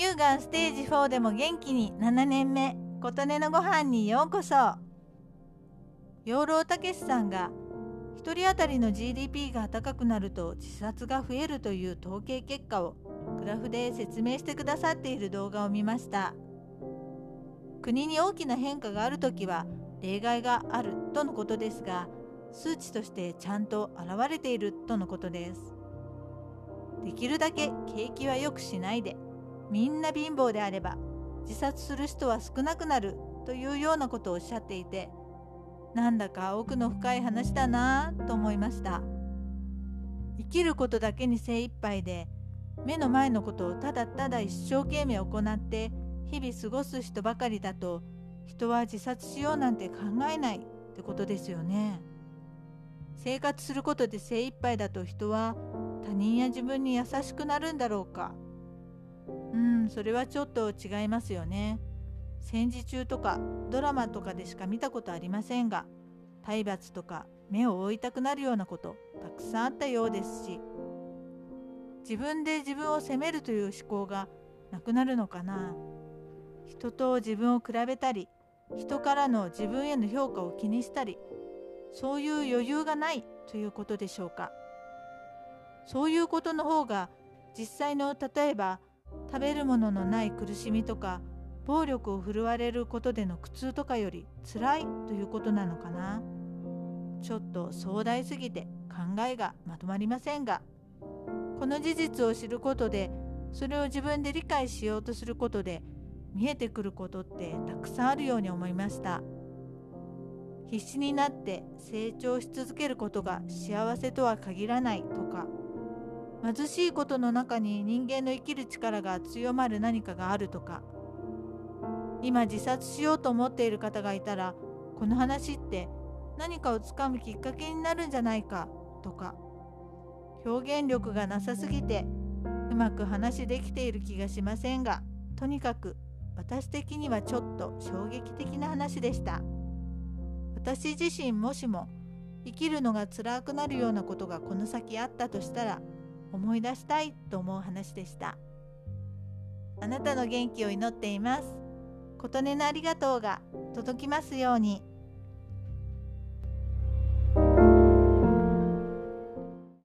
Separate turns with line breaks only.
乳がんステージ4でも元気に7年目琴音のご飯にようこそ。養老たけしさんが1人当たりの GDP が高くなると自殺が増えるという統計結果をグラフで説明してくださっている動画を見ました。国に大きな変化がある時は例外があるとのことですが数値としてちゃんと現れているとのことです。できるだけ景気は良くしないでみんな貧乏であれば自殺する人は少なくなるというようなことをおっしゃっていてなんだか奥の深い話だなぁと思いました。生きることだけに精一杯で目の前のことをただただ一生懸命行って日々過ごす人ばかりだと人は自殺しようなんて考えないってことですよね。生活することで精一杯だと人は他人や自分に優しくなるんだろうか。うんそれはちょっと違いますよね。戦時中とかドラマとかでしか見たことありませんが体罰とか目を覆いたくなるようなことたくさんあったようですし自分で自分を責めるという思考がなくなるのかな。人と自分を比べたり人からの自分への評価を気にしたりそういう余裕がないということでしょうか。そういうことの方が実際の例えば食べるもののない苦しみとか暴力を振るわれることでの苦痛とかより辛いということなのかな。ちょっと壮大すぎて考えがまとまりませんがこの事実を知ることでそれを自分で理解しようとすることで見えてくることってたくさんあるように思いました。必死になって成長し続けることが幸せとは限らないとか貧しいことの中に人間の生きる力が強まる何かがあるとか。今自殺しようと思っている方がいたらこの話って何かをつかむきっかけになるんじゃないか。とか。表現力がなさすぎてうまく話できている気がしませんが。とにかく私的にはちょっと衝撃的な話でした。私自身もしも生きるのが辛くなるようなことがこの先あったとしたら思い出したいと思う話でしたあなたの元気を祈っています琴音のありがとうが届きますように。